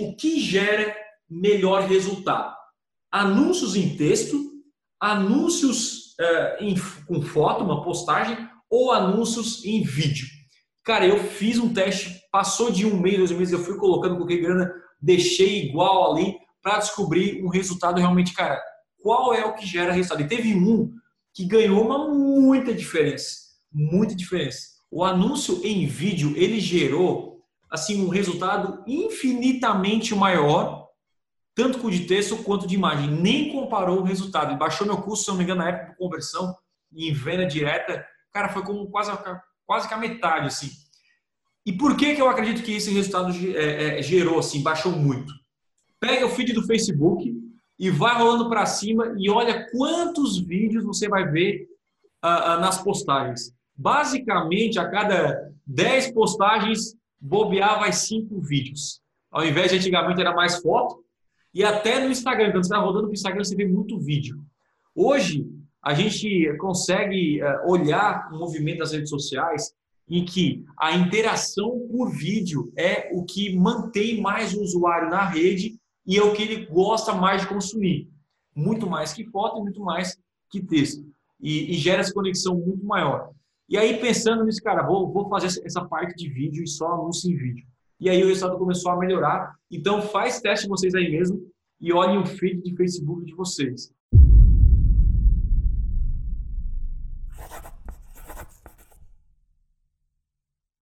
o que gera melhor resultado? Anúncios em texto, anúncios uh, em, com foto, uma postagem, ou anúncios em vídeo. Cara, eu fiz um teste, passou de um mês, dois meses, eu fui colocando, coloquei grana, deixei igual ali para descobrir um resultado realmente, cara, qual é o que gera resultado. E teve um que ganhou uma muita diferença, muita diferença. O anúncio em vídeo, ele gerou assim um resultado infinitamente maior, tanto com de texto quanto de imagem. Nem comparou o resultado. Ele baixou meu custo, se não me engano, na época de conversão em venda direta, cara, foi como quase, quase que a metade, assim. E por que, que eu acredito que esse resultado é, é, gerou, assim, baixou muito? Pega o feed do Facebook e vai rolando para cima e olha quantos vídeos você vai ver uh, uh, nas postagens. Basicamente, a cada 10 postagens, bobear vai 5 vídeos. Ao invés de antigamente era mais foto, e até no Instagram, quando você está rodando para o Instagram, você vê muito vídeo. Hoje, a gente consegue uh, olhar o movimento das redes sociais em que a interação por vídeo é o que mantém mais o usuário na rede e é o que ele gosta mais de consumir. Muito mais que foto e muito mais que texto. E, e gera essa conexão muito maior. E aí, pensando nisso, cara, vou, vou fazer essa parte de vídeo e só anúncio em vídeo. E aí o resultado começou a melhorar. Então, faz teste vocês aí mesmo e olhem o feed de Facebook de vocês.